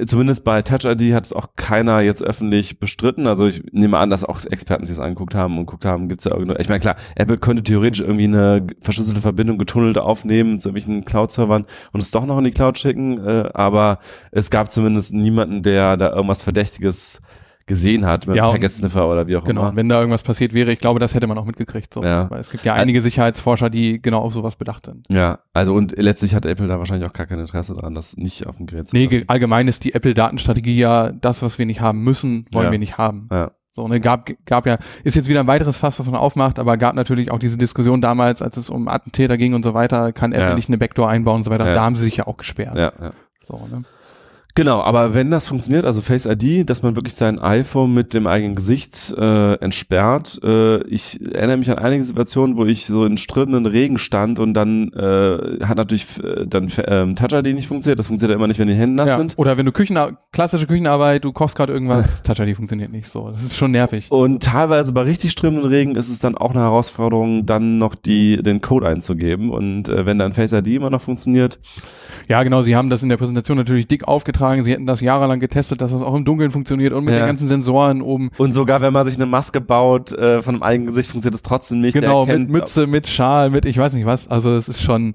zumindest bei Touch ID hat es auch keiner jetzt öffentlich bestritten. Also ich nehme an, dass auch Experten sich das angeguckt haben und guckt haben, gibt's da irgendeine. Ich meine, klar, Apple könnte theoretisch irgendwie eine verschlüsselte Verbindung getunnelt aufnehmen zu irgendwelchen Cloud-Servern und es doch noch in die Cloud schicken, äh, aber es gab zumindest niemanden, der da irgendwas Verdächtiges gesehen hat mit Ja, Packet Sniffer oder wie auch Genau, immer. wenn da irgendwas passiert wäre, ich glaube, das hätte man auch mitgekriegt. So. Ja. Weil es gibt ja einige Sicherheitsforscher, die genau auf sowas bedacht sind. Ja, also und letztlich hat Apple da wahrscheinlich auch gar kein Interesse dran, das nicht auf dem Gerät zu Nee, machen. ge- allgemein ist die Apple-Datenstrategie ja, das, was wir nicht haben müssen, wollen Ja. wir nicht haben. Ja. So, ne, gab, gab ja, ist jetzt wieder ein weiteres Fass, was man aufmacht, aber gab natürlich auch diese Diskussion damals, als es um Attentäter ging und so weiter, kann Apple nicht eine Backdoor einbauen und so weiter. Da haben sie sich ja auch gesperrt. Ja, ja. So, ne? Genau, aber wenn das funktioniert, also Face ID, dass man wirklich sein iPhone mit dem eigenen Gesicht äh, entsperrt. Äh, ich erinnere mich an einige Situationen, wo ich so in strömenden Regen stand und dann äh, hat natürlich äh, dann ähm, Touch ID nicht funktioniert. Das funktioniert ja immer nicht, wenn die Hände nass Ja. sind. Oder wenn du Küchen, klassische Küchenarbeit, du kochst gerade irgendwas, Touch ID funktioniert nicht so. Das ist schon nervig. Und teilweise bei richtig strömenden Regen ist es dann auch eine Herausforderung, dann noch die den Code einzugeben. Und äh, wenn dann Face ID immer noch funktioniert, Ja, genau, sie haben das in der Präsentation natürlich dick aufgetragen. Sie hätten das jahrelang getestet, dass das auch im Dunkeln funktioniert und mit Ja. den ganzen Sensoren oben. und sogar wenn man sich eine Maske baut äh, von einem eigenen Gesicht, funktioniert es trotzdem nicht. Genau, mit Mütze, mit Schal, mit ich weiß nicht was. Also es ist schon,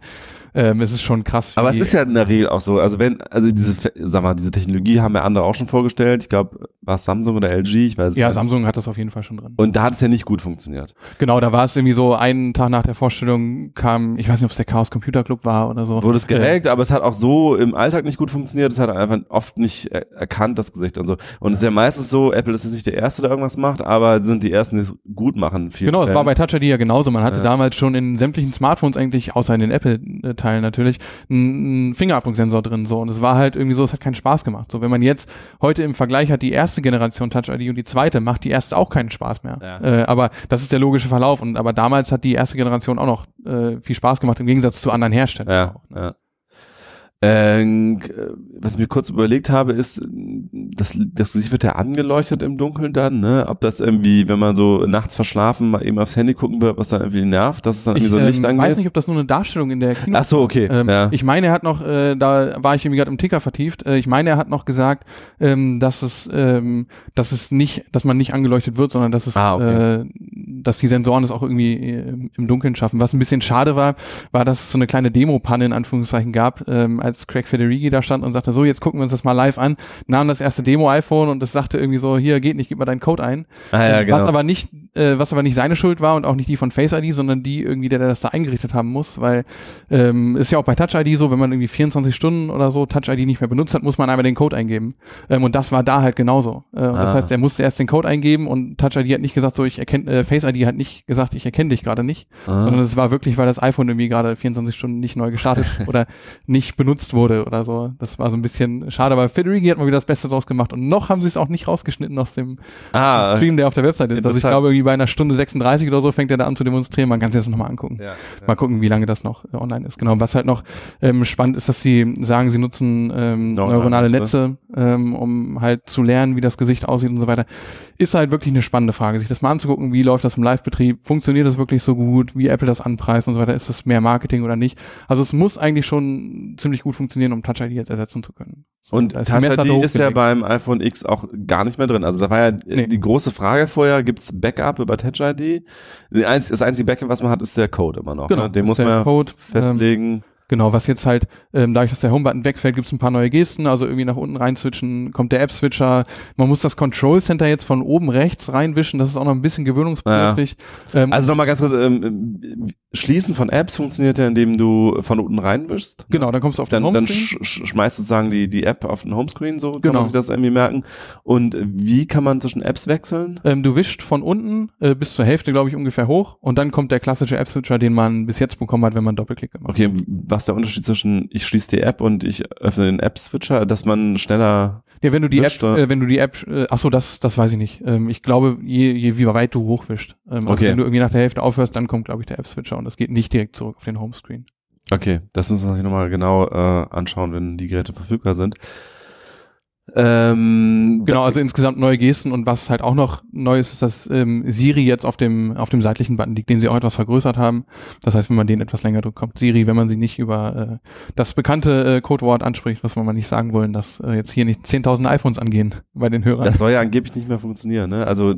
ähm, es ist schon krass. Aber es ist ja in der Regel auch so. Also wenn, also diese, sag mal, diese Technologie haben ja andere auch schon vorgestellt. Ich glaube, war es Samsung oder LG? Ich weiß Ja, nicht. Samsung hat das auf jeden Fall schon drin. Und da hat es ja nicht gut funktioniert. Genau, da war es irgendwie so, einen Tag nach der Vorstellung kam, ich weiß nicht, ob es der Chaos Computer Club war oder so. Wurde es geregt, aber es hat auch so im Alltag nicht gut funktioniert. Es hat einfach oft nicht er erkannt, das Gesicht und so. Und es ist ja meistens so, Apple ist jetzt nicht der Erste, der irgendwas macht, aber sind die Ersten, die es gut machen. Genau, es war bei Touch ID ja genauso. Man hatte Ja. damals schon in sämtlichen Smartphones eigentlich, außer in den Apple äh, Teil natürlich, ein, ein Fingerabdrucksensor drin so und es war halt irgendwie so, es hat keinen Spaß gemacht. So, wenn man jetzt heute im Vergleich hat die erste Generation Touch ID und die zweite, macht die erste auch keinen Spaß mehr. Ja. Äh, aber das ist der logische Verlauf und aber damals hat die erste Generation auch noch äh, viel Spaß gemacht im Gegensatz zu anderen Herstellern. Ja, auch, ne? ja. Ähm, was ich mir kurz überlegt habe, ist, das, das Gesicht wird ja angeleuchtet im Dunkeln dann, ne? Ob das irgendwie, wenn man so nachts verschlafen mal eben aufs Handy gucken will, was dann irgendwie nervt, dass es dann irgendwie Ich so ein Licht ähm, angeht. weiß nicht, ob das nur eine Darstellung in der Kino Ach so, okay. Ähm, ja. Ich meine, er hat noch, äh, da war ich irgendwie gerade im Ticker vertieft, äh, ich meine, er hat noch gesagt, ähm, dass es, ähm, dass es nicht, dass man nicht angeleuchtet wird, sondern dass es, Ah, okay. äh, dass die Sensoren es auch irgendwie äh, im Dunkeln schaffen. Was ein bisschen schade war, war, dass es so eine kleine Demo-Panne in Anführungszeichen gab, ähm, als Craig Federighi da stand und sagte, so, jetzt gucken wir uns das mal live an, nahm das erste Demo-iPhone und es sagte irgendwie so, hier geht nicht, gib mal deinen Code ein. ah, ja, Ähm, genau. Was aber nicht, äh, was aber nicht seine Schuld war und auch nicht die von Face ID, sondern die irgendwie, der, der das da eingerichtet haben muss, weil ähm, ist ja auch bei Touch ID so, wenn man irgendwie 24 Stunden oder so Touch ID nicht mehr benutzt hat, muss man einmal den Code eingeben. Ähm, und das war da halt genauso. Äh, und Das Ah. heißt, er musste erst den Code eingeben und Touch ID hat nicht gesagt, so ich erkenne, äh, Face ID hat nicht gesagt, ich erkenne dich gerade nicht, ah. sondern es war wirklich, weil das iPhone irgendwie gerade 24 Stunden nicht neu gestartet oder nicht benutzt wurde oder so. Das war so ein bisschen schade, aber Federighi hat mal wieder das Beste draus gemacht und noch haben sie es auch nicht rausgeschnitten aus dem ah, Stream, der auf der Website ist. Also ich glaube, irgendwie bei einer Stunde 36 oder so fängt er da an zu demonstrieren. Man kann sich das nochmal angucken. ja, ja. Mal gucken, wie lange das noch äh, online ist. Genau. Was halt noch ähm, spannend ist, dass sie sagen, sie nutzen ähm, neuronale Netze, ähm, um halt zu lernen, wie das Gesicht aussieht und so weiter. Ist halt wirklich eine spannende Frage, sich das mal anzugucken, wie läuft das im Live-Betrieb, funktioniert das wirklich so gut, wie Apple das anpreist und so weiter, ist das mehr Marketing oder nicht. Also es muss eigentlich schon ziemlich gut funktionieren, um Touch ID jetzt ersetzen zu können. So, Und Touch ID ist ja beim iPhone X auch gar nicht mehr drin. Also da war ja Nee. die große Frage vorher, gibt's Backup über Touch ID? Das einzige Backup, was man hat, ist der Code immer noch. Genau, ne? Den muss man ja ähm, festlegen. Genau, was jetzt halt, ähm, dadurch, dass der Home-Button wegfällt, gibt es ein paar neue Gesten, also irgendwie nach unten reinswitchen, kommt der App-Switcher, man muss das Control-Center jetzt von oben rechts reinwischen, das ist auch noch ein bisschen gewöhnungsbedürftig. Ähm, Also nochmal ganz kurz, ähm, Schließen von Apps funktioniert ja, indem du von unten reinwischst. genau, dann kommst du auf den Dann, dann Homescreen. sch sch- schmeißt du sozusagen die, die App auf den Homescreen, so kann Genau. man sich das irgendwie merken. Und wie kann man zwischen Apps wechseln? Ähm, du wischst von unten äh, bis zur Hälfte, glaube ich, ungefähr hoch und dann kommt der klassische App-Switcher, den man bis jetzt bekommen hat, wenn man Doppelklick macht. Okay, was ist der Unterschied zwischen ich schließe die App und ich öffne den App-Switcher, dass man schneller Ja, wenn du die App, Wischt, oder? äh, wenn du die App, äh, ach so, das, das weiß ich nicht. Ähm, ich glaube, je, je wie weit du hochwischst. Ähm, also Okay. wenn du irgendwie nach der Hälfte aufhörst, dann kommt, glaube ich, der App-Switcher und das geht nicht direkt zurück auf den Homescreen. Okay, das müssen wir uns nochmal genau äh, anschauen, wenn die Geräte verfügbar sind. Ähm, Genau, also insgesamt neue Gesten und was halt auch noch neu ist, ist, dass ähm, Siri jetzt auf dem, auf dem seitlichen Button liegt, den sie auch etwas vergrößert haben. Das heißt, wenn man den etwas länger drückt, kommt Siri, wenn man sie nicht über äh, das bekannte äh, Codewort anspricht, was wir mal nicht sagen wollen, dass äh, jetzt hier nicht 10.000 iPhones angehen bei den Hörern. Das soll ja angeblich nicht mehr funktionieren, ne? Also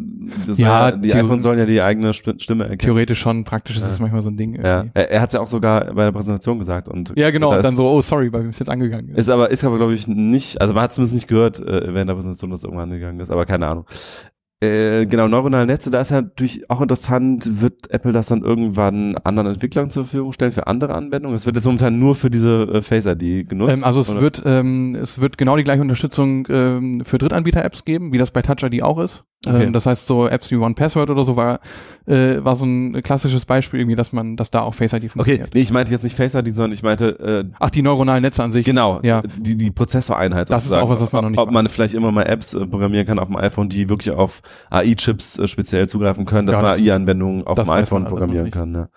das Ja, war, die iPhones sollen ja die eigene Stimme erkennen. Theoretisch schon, praktisch ist Ja. es manchmal so ein Ding. Ja, irgendwie. er, er hat es ja auch sogar bei der Präsentation gesagt und Ja, genau, und dann ist, so, oh sorry, weil wir es jetzt angegangen ist. ist aber ist aber glaube ich nicht, also man hat zumindest nicht gehört äh, während der Präsentation, dass irgendwann gegangen ist, aber keine Ahnung. Äh, genau, neuronale Netze, da ist ja natürlich auch interessant, wird Apple das dann irgendwann anderen Entwicklern zur Verfügung stellen für andere Anwendungen? Es wird jetzt momentan nur für diese äh, Face ID genutzt. Ähm, also es oder? wird, ähm, es wird genau die gleiche Unterstützung ähm, für Drittanbieter-Apps geben, wie das bei Touch ID auch ist. Okay. Ähm, das heißt, so Apps wie One Password oder so war, äh, war so ein klassisches Beispiel irgendwie, dass man, dass da auch Face ID Okay, funktioniert. nee, ich meinte jetzt nicht Face ID, sondern ich meinte äh, Ach, die neuronalen Netze an sich. Genau, Ja. die, die Prozessoreinheit. Das ist sozusagen. auch was, was man noch nicht Ob weiß. man vielleicht immer mal Apps äh, programmieren kann auf dem iPhone, die wirklich auf AI-Chips äh, speziell zugreifen können, dass Ja, man das- AI-Anwendungen auf das dem man iPhone programmieren kann. Ne?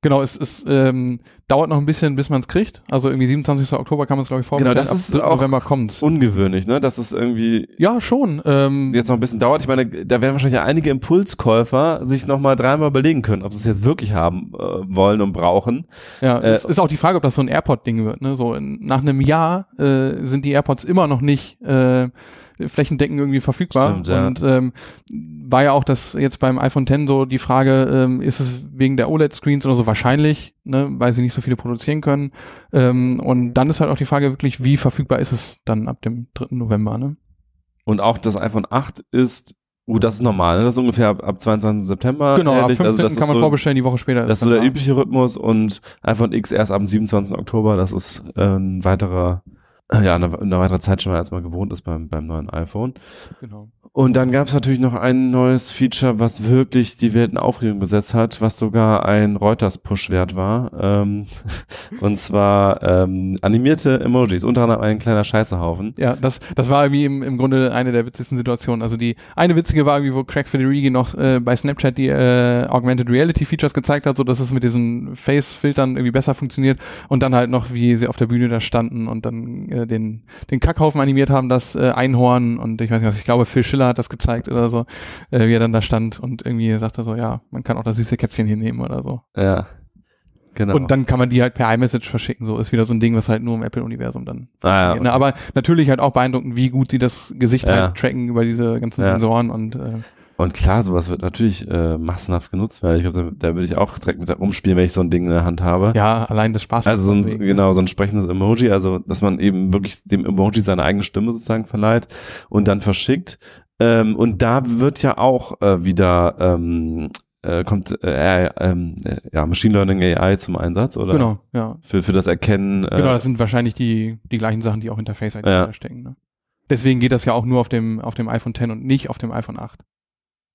Genau, es, es ähm, dauert noch ein bisschen, bis man es kriegt. Also irgendwie 27. Oktober kann man es, glaube ich, vorbestellen. Genau, das Ab ist 3. auch November kommt's. Ungewöhnlich, ne? dass es irgendwie Ja, schon. Ähm, jetzt noch ein bisschen dauert. Ich meine, da werden wahrscheinlich einige Impulskäufer sich noch mal dreimal überlegen können, ob sie es jetzt wirklich haben äh, wollen und brauchen. Ja, Äh, es ist auch die Frage, ob das so ein AirPod-Ding wird. Ne? So in, nach einem Jahr äh, sind die AirPods immer noch nicht äh, flächendeckend irgendwie verfügbar. Stimmt, ja. Und ähm, war ja auch das jetzt beim iPhone X so die Frage, ähm, ist es wegen der OLED-Screens oder so wahrscheinlich, ne? weil sie nicht so viele produzieren können. Ähm, und dann ist halt auch die Frage wirklich, wie verfügbar ist es dann ab dem 3. November. Ne? Und auch das iPhone 8 ist, uh, das ist normal, ne? das ist ungefähr ab, ab 22. September. Genau, ab erhältlich. 15. Also das kann ist man so, vorbestellen, die Woche später. Das ist so der übliche Rhythmus und iPhone X erst am 27. Oktober. Das ist äh, ein weiterer, ja, eine, eine weitere Zeitspanne, als man gewohnt ist beim, beim neuen iPhone. Genau. Und dann gab es natürlich noch ein neues Feature, was wirklich die Welt in Aufregung gesetzt hat, was sogar ein Reuters-Push wert war. Ähm, und zwar ähm, animierte Emojis, unter anderem ein kleiner Scheißehaufen. Ja, das, das war irgendwie im, im Grunde eine der witzigsten Situationen. Also die eine witzige war irgendwie, wo Craig Federighi noch äh, bei Snapchat die äh, Augmented Reality Features gezeigt hat, so dass es mit diesen Face-Filtern irgendwie besser funktioniert und dann halt noch, wie sie auf der Bühne da standen und dann äh, den, den Kackhaufen animiert haben, das äh, Einhorn und ich weiß nicht was, ich glaube Phil Schiller hat das gezeigt oder so, äh, wie er dann da stand und irgendwie sagte so, ja, man kann auch das süße Kätzchen hier nehmen oder so. Ja. Genau. Und dann kann man die halt per iMessage verschicken. So ist wieder so ein Ding, was halt nur im Apple-Universum dann. ah, ja, ne? Aber natürlich halt auch beeindruckend, wie gut sie das Gesicht Ja. halt tracken über diese ganzen Ja. Sensoren und äh, Und klar, sowas wird natürlich äh, massenhaft genutzt werden. Ich glaube, da, da würde ich auch direkt mit rumspielen, wenn ich so ein Ding in der Hand habe. ja, allein das Spaß. Also so ein, deswegen. genau, so ein sprechendes Emoji, also dass man eben wirklich dem Emoji seine eigene Stimme sozusagen verleiht und dann verschickt. Ähm, und da wird ja auch äh, wieder ähm, äh, kommt äh, äh, äh, ja, Machine Learning AI zum Einsatz oder Genau, ja. für, für das Erkennen. Äh, Genau, das sind wahrscheinlich die, die gleichen Sachen, die auch hinter Face ID Ja. stecken. Ne? Deswegen geht das ja auch nur auf dem, auf dem iPhone X und nicht auf dem iPhone 8.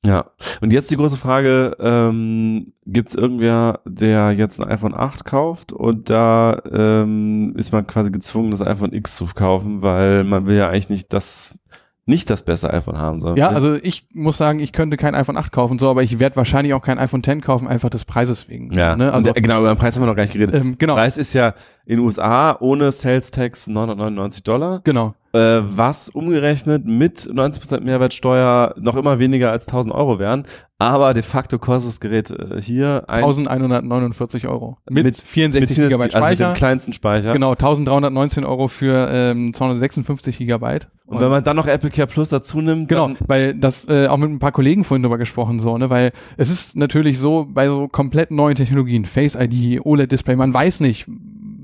Ja, und jetzt die große Frage, ähm, gibt es irgendwer, der jetzt ein iPhone 8 kauft und da ähm, ist man quasi gezwungen, das iPhone X zu kaufen, weil man will ja eigentlich nicht das, nicht das beste iPhone haben soll. Ja, also ich muss sagen, ich könnte kein iPhone 8 kaufen, so, aber ich werde wahrscheinlich auch kein iPhone X kaufen, einfach des Preises wegen. ja. Ne? Also, äh, genau, über den Preis haben wir noch gar nicht geredet. ähm, genau, Preis ist ja in USA ohne Sales Tax 999 Dollar, genau. äh, was umgerechnet mit 90% Mehrwertsteuer noch immer weniger als 1000 Euro wären, aber de facto kostet das Gerät äh, hier ein 1149 Euro. Mit, Mit- 64 mit, Gigabyte also mit dem Speicher. kleinsten Speicher. Genau, 1319 Euro für ähm, 256 Gigabyte. Und wenn man dann noch Apple Care Plus dazu nimmt, Genau, weil das äh, auch mit ein paar Kollegen vorhin drüber gesprochen so, ne, weil es ist natürlich so bei so komplett neuen Technologien, Face ID, OLED Display, man weiß nicht,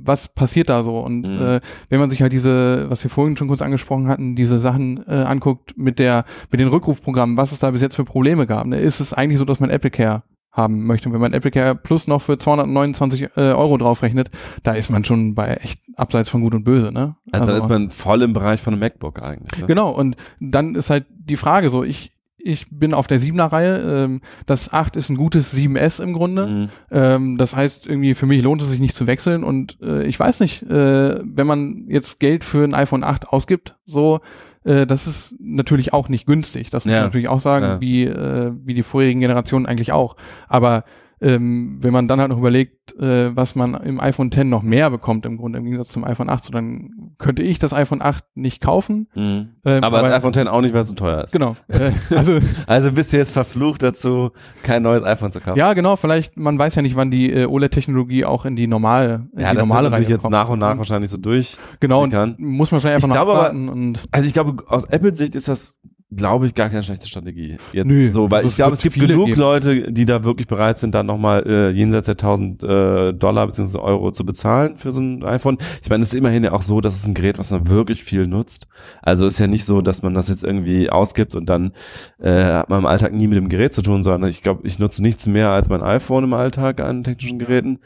was passiert da so und Mhm. äh, wenn man sich halt diese, was wir vorhin schon kurz angesprochen hatten, diese Sachen äh, anguckt mit der mit den Rückrufprogrammen, was es da bis jetzt für Probleme gab, ne, ist es eigentlich so, dass man Apple Care haben möchte. Und wenn man Apple Care Plus noch für 229 äh, Euro draufrechnet, da ist man schon bei echt abseits von Gut und Böse, ne? also, dann ist man voll im Bereich von einem MacBook eigentlich. Ne? Genau, und dann ist halt die Frage so, ich, ich bin auf der 7er Reihe, ähm, das 8 ist ein gutes 7S im Grunde. Mhm. Ähm, das heißt, irgendwie für mich lohnt es sich nicht zu wechseln und äh, ich weiß nicht, äh, wenn man jetzt Geld für ein iPhone 8 ausgibt, so, äh, das ist natürlich auch nicht günstig. Das muss Ja. man natürlich auch sagen, Ja. wie, äh, wie die vorherigen Generationen eigentlich auch. Aber ähm, wenn man dann halt noch überlegt, äh, was man im iPhone X noch mehr bekommt im Grunde im Gegensatz zum iPhone 8, so dann könnte ich das iPhone 8 nicht kaufen. Mhm. Ähm, aber, das iPhone X auch nicht, weil es so teuer ist. Genau. Äh, also Also bist du jetzt verflucht dazu, kein neues iPhone zu kaufen. ja, genau. Vielleicht man weiß ja nicht, wann die äh, OLED-Technologie auch in die normale, in ja die das normale Reihe jetzt kommt. nach und nach wahrscheinlich so durch. Genau. Muss man vielleicht einfach Ich noch glaube aber- und Also ich glaube, aus Apples Sicht ist das, glaube ich, gar keine schlechte Strategie. Jetzt Nö, so, weil ich glaube, es gibt genug geben. Leute, die da wirklich bereit sind, dann nochmal äh, jenseits der 1000 äh, Dollar bzw. Euro zu bezahlen für so ein iPhone. Ich meine, es ist immerhin ja auch so, dass es ein Gerät, was man wirklich viel nutzt. Also ist ja nicht so, dass man das jetzt irgendwie ausgibt und dann äh, hat man im Alltag nie mit dem Gerät zu tun, sondern ich glaube, ich nutze nichts mehr als mein iPhone im Alltag an technischen Geräten.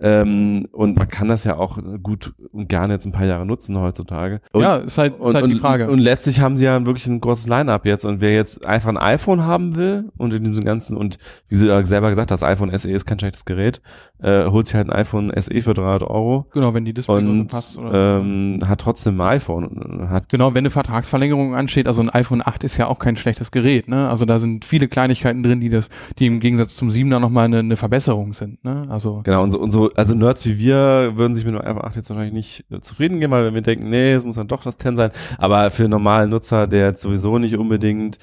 Ähm, und man kann das ja auch gut und gerne jetzt ein paar Jahre nutzen heutzutage. Und, ja, ist halt, ist und, halt und, die Frage. und letztlich haben sie ja wirklich ein großes Line-Up jetzt. Und wer jetzt einfach ein iPhone haben will und in diesem ganzen, und wie sie selber gesagt hat, das iPhone SE ist kein schlechtes Gerät, äh, holt sich halt ein iPhone SE für 300 Euro genau, wenn die Display und passt. Oder ähm, hat trotzdem ein iPhone. und Hat, Genau, wenn eine Vertragsverlängerung ansteht, also ein iPhone 8 ist ja auch kein schlechtes Gerät, ne? Also da sind viele Kleinigkeiten drin, die das, die im Gegensatz zum 7er nochmal eine, eine Verbesserung sind, ne? Also Genau, und so, und so, also Nerds wie wir würden sich mit dem iPhone 8 jetzt wahrscheinlich nicht äh, zufrieden geben, weil wenn wir denken, nee, es muss dann doch das 10 sein. Aber für einen normalen Nutzer, der jetzt sowieso nicht unbedingt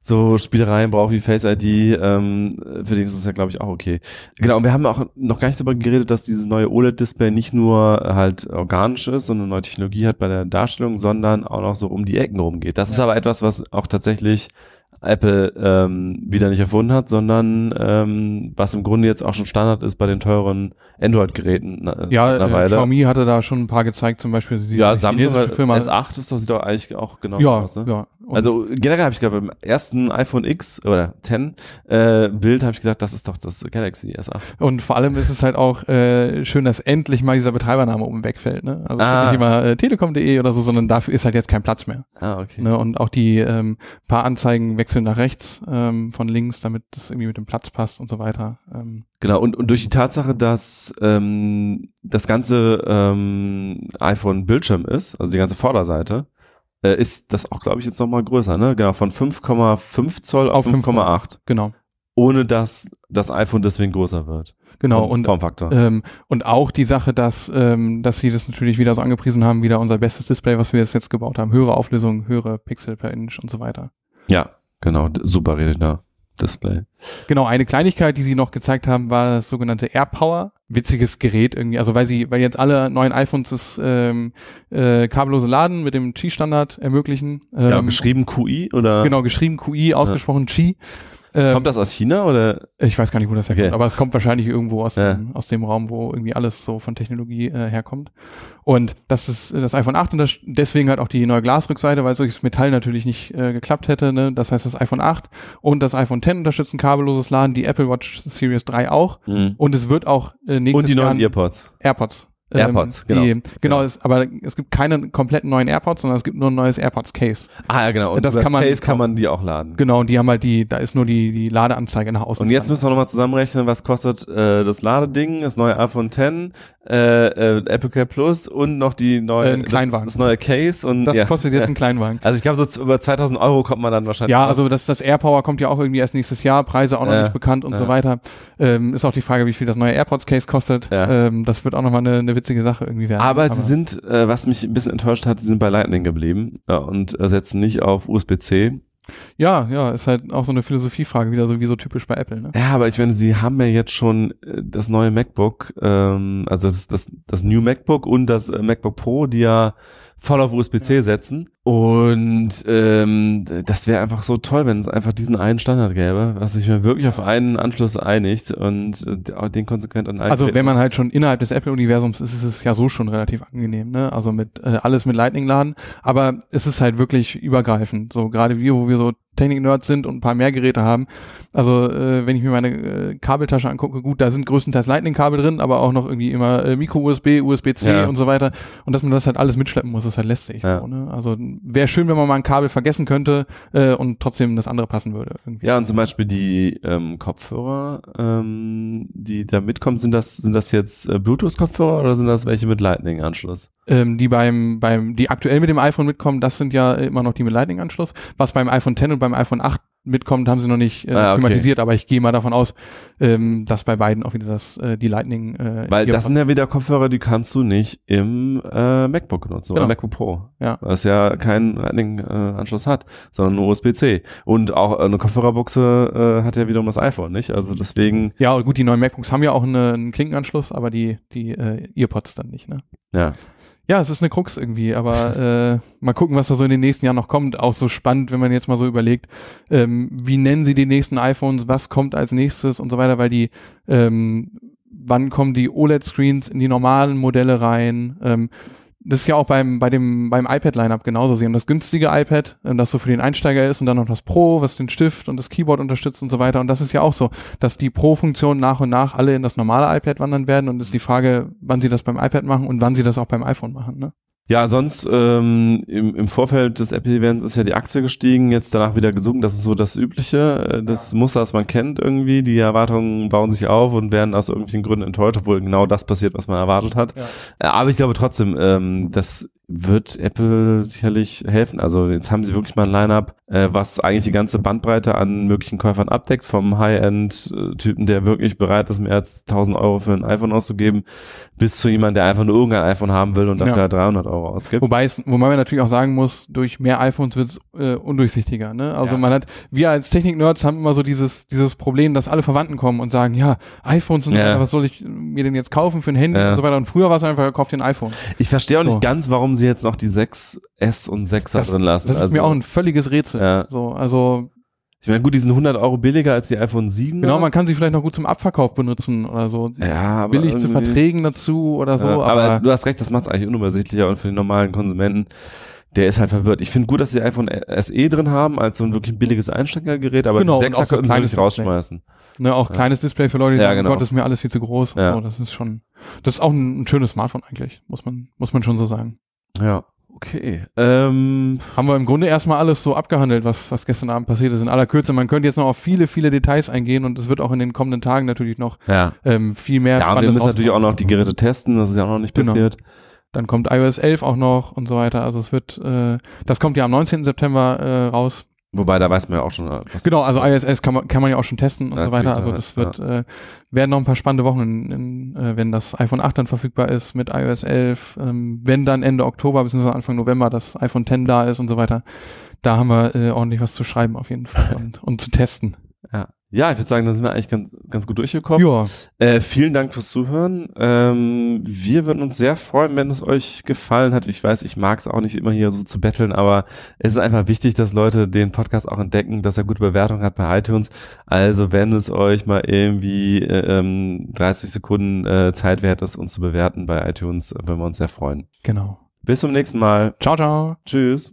so Spielereien braucht wie Face ID, ähm, für den ist es ja, glaube ich, auch okay. Genau, und wir haben auch noch gar nicht darüber geredet, dass dieses neue OLED-Display nicht nur halt organisch ist und eine neue Technologie hat bei der Darstellung, sondern auch noch so um die Ecken rumgeht. Das ist aber etwas, was auch tatsächlich Apple ähm, wieder nicht erfunden hat, sondern ähm, was im Grunde jetzt auch schon Standard ist bei den teuren Android-Geräten. na- Ja, äh. Xiaomi hatte da schon ein paar gezeigt, zum Beispiel. Sie ja, Samsung Firma. S8 ist doch, sieht doch eigentlich auch genau ja, aus. Ne? ja. Und- Also generell habe ich gerade beim ersten iPhone X oder 10 äh, Bild habe ich gesagt, das ist doch das Galaxy S8. Und vor allem ist es halt auch äh, schön, dass endlich mal dieser Betreibername oben wegfällt. Ne? Also Ah. nicht immer äh, telekom.de oder so, sondern dafür ist halt jetzt kein Platz mehr. Ah, okay. Ne? Und auch die ähm, paar Anzeigen wechseln nach rechts ähm, von links, damit das irgendwie mit dem Platz passt und so weiter. Ähm, Genau, und, und durch die Tatsache, dass ähm, das ganze ähm, iPhone Bildschirm ist, also die ganze Vorderseite, äh, ist das auch, glaube ich, jetzt nochmal größer, ne? Genau, von 5,5 Zoll auf Auf 5,8. genau, Ohne dass das iPhone deswegen größer wird. genau. Vom Und. Ähm, und auch die Sache, dass, ähm, dass sie das natürlich wieder so angepriesen haben, wieder unser bestes Display, was wir jetzt gebaut haben. Höhere Auflösung, höhere Pixel per Inch und so weiter. ja, genau, super Retina Display. Genau, eine Kleinigkeit, die sie noch gezeigt haben, war das sogenannte AirPower. Witziges Gerät irgendwie. Also weil sie, weil jetzt alle neuen iPhones das ähm, äh, kabellose Laden mit dem Qi-Standard ermöglichen. Ähm, ja, geschrieben QI oder Genau, geschrieben QI, ausgesprochen Qi. Ähm, kommt das aus China oder? Ich weiß gar nicht, wo das herkommt, Okay. aber es kommt wahrscheinlich irgendwo aus, Ja. dem, aus dem Raum, wo irgendwie alles so von Technologie äh, herkommt. Und das ist das iPhone 8 und das, deswegen halt auch die neue Glasrückseite, weil solches Metall natürlich nicht äh, geklappt hätte. Ne? Das heißt, das iPhone 8 und das iPhone 10 unterstützen kabelloses Laden, die Apple Watch Series 3 auch. Mhm. Und es wird auch äh, nächstes Und die Jahr neuen Earpods. AirPods. AirPods, die, genau. Genau, Es, aber es gibt keine kompletten neuen AirPods, sondern es gibt nur ein neues AirPods Case. Ah ja, genau. Und Das über kann man Case kann man die auch laden. Genau, und die haben halt die, da ist nur die, die Ladeanzeige nach außen. Und jetzt müssen wir nochmal zusammenrechnen, was kostet äh, das Ladeding, das neue iPhone X, äh, äh, Apple Care Plus und noch die neue, Äh, ein Kleinwagen. Das, das neue Case und das ja. kostet jetzt einen Kleinwagen. Also ich glaube, so über 2000 Euro kommt man dann wahrscheinlich. Ja, raus. also das, das AirPower kommt ja auch irgendwie erst nächstes Jahr, Preise auch noch nicht bekannt und so weiter. Ähm, ist auch die Frage, wie viel das neue AirPods Case kostet. Ähm, das wird auch nochmal eine, eine witzige Sache irgendwie werden. Aber sie sind, äh, was mich ein bisschen enttäuscht hat, sie sind bei Lightning geblieben ja, und äh, setzen nicht auf USB-C. Ja, ja, ist halt auch so eine Philosophiefrage, wieder so wie so typisch bei Apple, ne? Ja, aber ich meine, sie haben ja jetzt schon äh, das neue MacBook, ähm, also das, das, das New MacBook und das äh, MacBook Pro, die ja voll auf USB-C setzen. Und ähm, das wäre einfach so toll, wenn es einfach diesen einen Standard gäbe, was sich mir wirklich auf einen Anschluss einigt und äh, den konsequent an Also wenn man halt schon innerhalb des Apple-Universums ist, ist es ja so schon relativ angenehm, ne? Also mit äh, alles mit Lightning laden, aber es ist halt wirklich übergreifend. So gerade wir, wo wir so Technik-Nerds sind und ein paar mehr Geräte haben. Also äh, wenn ich mir meine äh, Kabeltasche angucke, gut, da sind größtenteils Lightning-Kabel drin, aber auch noch irgendwie immer äh, Micro-USB, USB-C Ja. und so weiter. Und dass man das halt alles mitschleppen muss, ist halt lästig. Ja. So, ne? Also wäre schön, wenn man mal ein Kabel vergessen könnte äh, und trotzdem das andere passen würde. Irgendwie. Ja, und zum Beispiel die ähm, Kopfhörer, ähm, die da mitkommen, sind das, sind das jetzt äh, Bluetooth-Kopfhörer oder sind das welche mit Lightning-Anschluss? Ähm, die beim, beim, die aktuell mit dem iPhone mitkommen, das sind ja immer noch die mit Lightning-Anschluss. Was beim iPhone X und beim iPhone 8 mitkommt, haben sie noch nicht äh, Ah, okay. thematisiert, aber ich gehe mal davon aus, ähm, dass bei beiden auch wieder das, äh, die Lightning äh, Weil das sind ja wieder Kopfhörer, die kannst du nicht im äh, MacBook nutzen oder Genau. MacBook Pro. Ja. Es ja keinen Lightning-Anschluss hat, sondern nur USB-C. Und auch eine Kopfhörerbuchse äh, hat ja wiederum das iPhone, nicht? Also deswegen, ja, gut, die neuen MacBooks haben ja auch eine, einen Klinkenanschluss, aber die, die äh, Earpods dann nicht, ne? ja. Ja, es ist eine Krux irgendwie, aber äh, mal gucken, was da so in den nächsten Jahren noch kommt. Auch so spannend, wenn man jetzt mal so überlegt, ähm, wie nennen sie die nächsten iPhones, was kommt als nächstes und so weiter, weil die, ähm, wann kommen die OLED-Screens in die normalen Modelle rein? Ähm, das ist ja auch beim, bei dem, beim iPad-Lineup genauso. Sie haben das günstige iPad, äh, das so für den Einsteiger ist und dann noch das Pro, was den Stift und das Keyboard unterstützt und so weiter. Und das ist ja auch so, dass die Pro-Funktionen nach und nach alle in das normale iPad wandern werden und ist die Frage, wann sie das beim iPad machen und wann sie das auch beim iPhone machen, ne? Ja, sonst ähm, im, im Vorfeld des Apple-Events ist ja die Aktie gestiegen, jetzt danach wieder gesunken. Das ist so das Übliche, äh, das Muster, das man kennt irgendwie. Die Erwartungen bauen sich auf und werden aus irgendwelchen Gründen enttäuscht, obwohl genau das passiert, was man erwartet hat. Ja. Äh, Aber ich glaube trotzdem, ähm, das wird Apple sicherlich helfen. Also jetzt haben sie wirklich mal ein Line-up, äh, was eigentlich die ganze Bandbreite an möglichen Käufern abdeckt, vom High-End-Typen, der wirklich bereit ist, mehr als 1000 Euro für ein iPhone auszugeben, bis zu jemandem, der einfach nur irgendein iPhone haben will und dafür Ja. halt 300 Euro ausgibt. Wobei es, wobei man natürlich auch sagen muss, durch mehr iPhones wird es äh, undurchsichtiger. Ne? Also Ja. man hat, wir als Technik-Nerds haben immer so dieses, dieses Problem, dass alle Verwandten kommen und sagen, ja, iPhones sind, Ja. was soll ich mir denn jetzt kaufen für ein Handy und so weiter. Und früher war es einfach, kauft dir ein iPhone. Ich verstehe auch nicht So. ganz, warum sie jetzt noch die 6S und 6er Das, drin lassen. das ist also, mir auch ein völliges Rätsel. Ja. So, also Ich meine, gut, die sind 100 Euro billiger als die iPhone 7. Genau, man kann sie vielleicht noch gut zum Abverkauf benutzen oder so. ja, aber Billig zu Verträgen dazu oder so. Ja, aber, aber, du hast recht, das macht es eigentlich unübersichtlicher und für den normalen Konsumenten, der ist halt verwirrt. Ich finde gut, dass sie iPhone SE drin haben, als so ein wirklich billiges Einsteigergerät, aber Genau, die und 6er auch so könnten sie wirklich rausschmeißen. ne, auch ja. kleines Display für Leute, die Ja, sagen, genau. Gott, ist mir alles viel zu groß. Ja. So, das ist schon, das ist auch ein, ein schönes Smartphone eigentlich, muss man, muss man schon so sagen. Ja, okay. Ähm, Haben wir im Grunde erstmal alles so abgehandelt, was, was gestern Abend passiert ist. In aller Kürze, man könnte jetzt noch auf viele, viele Details eingehen und es wird auch in den kommenden Tagen natürlich noch ja. ähm, viel mehr Ja, und wir müssen natürlich auch noch die Geräte testen, das ist ja auch noch nicht Genau. passiert. Dann kommt iOS 11 auch noch und so weiter. Also es wird, äh, das kommt ja am 19. September äh, raus. Wobei, da weiß man ja auch schon, was Genau, also ISS kann man, kann man ja auch schon testen und Ja, so weiter. Also Twitter, das wird, äh, werden noch ein paar spannende Wochen, in, in, äh, wenn das iPhone 8 dann verfügbar ist mit iOS 11, ähm, wenn dann Ende Oktober bzw. Anfang November das iPhone 10 da ist und so weiter. Da haben wir äh, ordentlich was zu schreiben auf jeden Fall und, und zu testen. Ja. Ja, ich würde sagen, da sind wir eigentlich ganz, ganz gut durchgekommen. Ja, Äh, vielen Dank fürs Zuhören. Ähm, wir würden uns sehr freuen, wenn es euch gefallen hat. Ich weiß, ich mag es auch nicht immer hier so zu betteln, aber es ist einfach wichtig, dass Leute den Podcast auch entdecken, dass er gute Bewertungen hat bei iTunes. Also wenn es euch mal irgendwie äh, ähm, 30 Sekunden äh, Zeit wert ist, uns zu bewerten bei iTunes, würden wir uns sehr freuen. genau. Bis zum nächsten Mal. Ciao, ciao. Tschüss.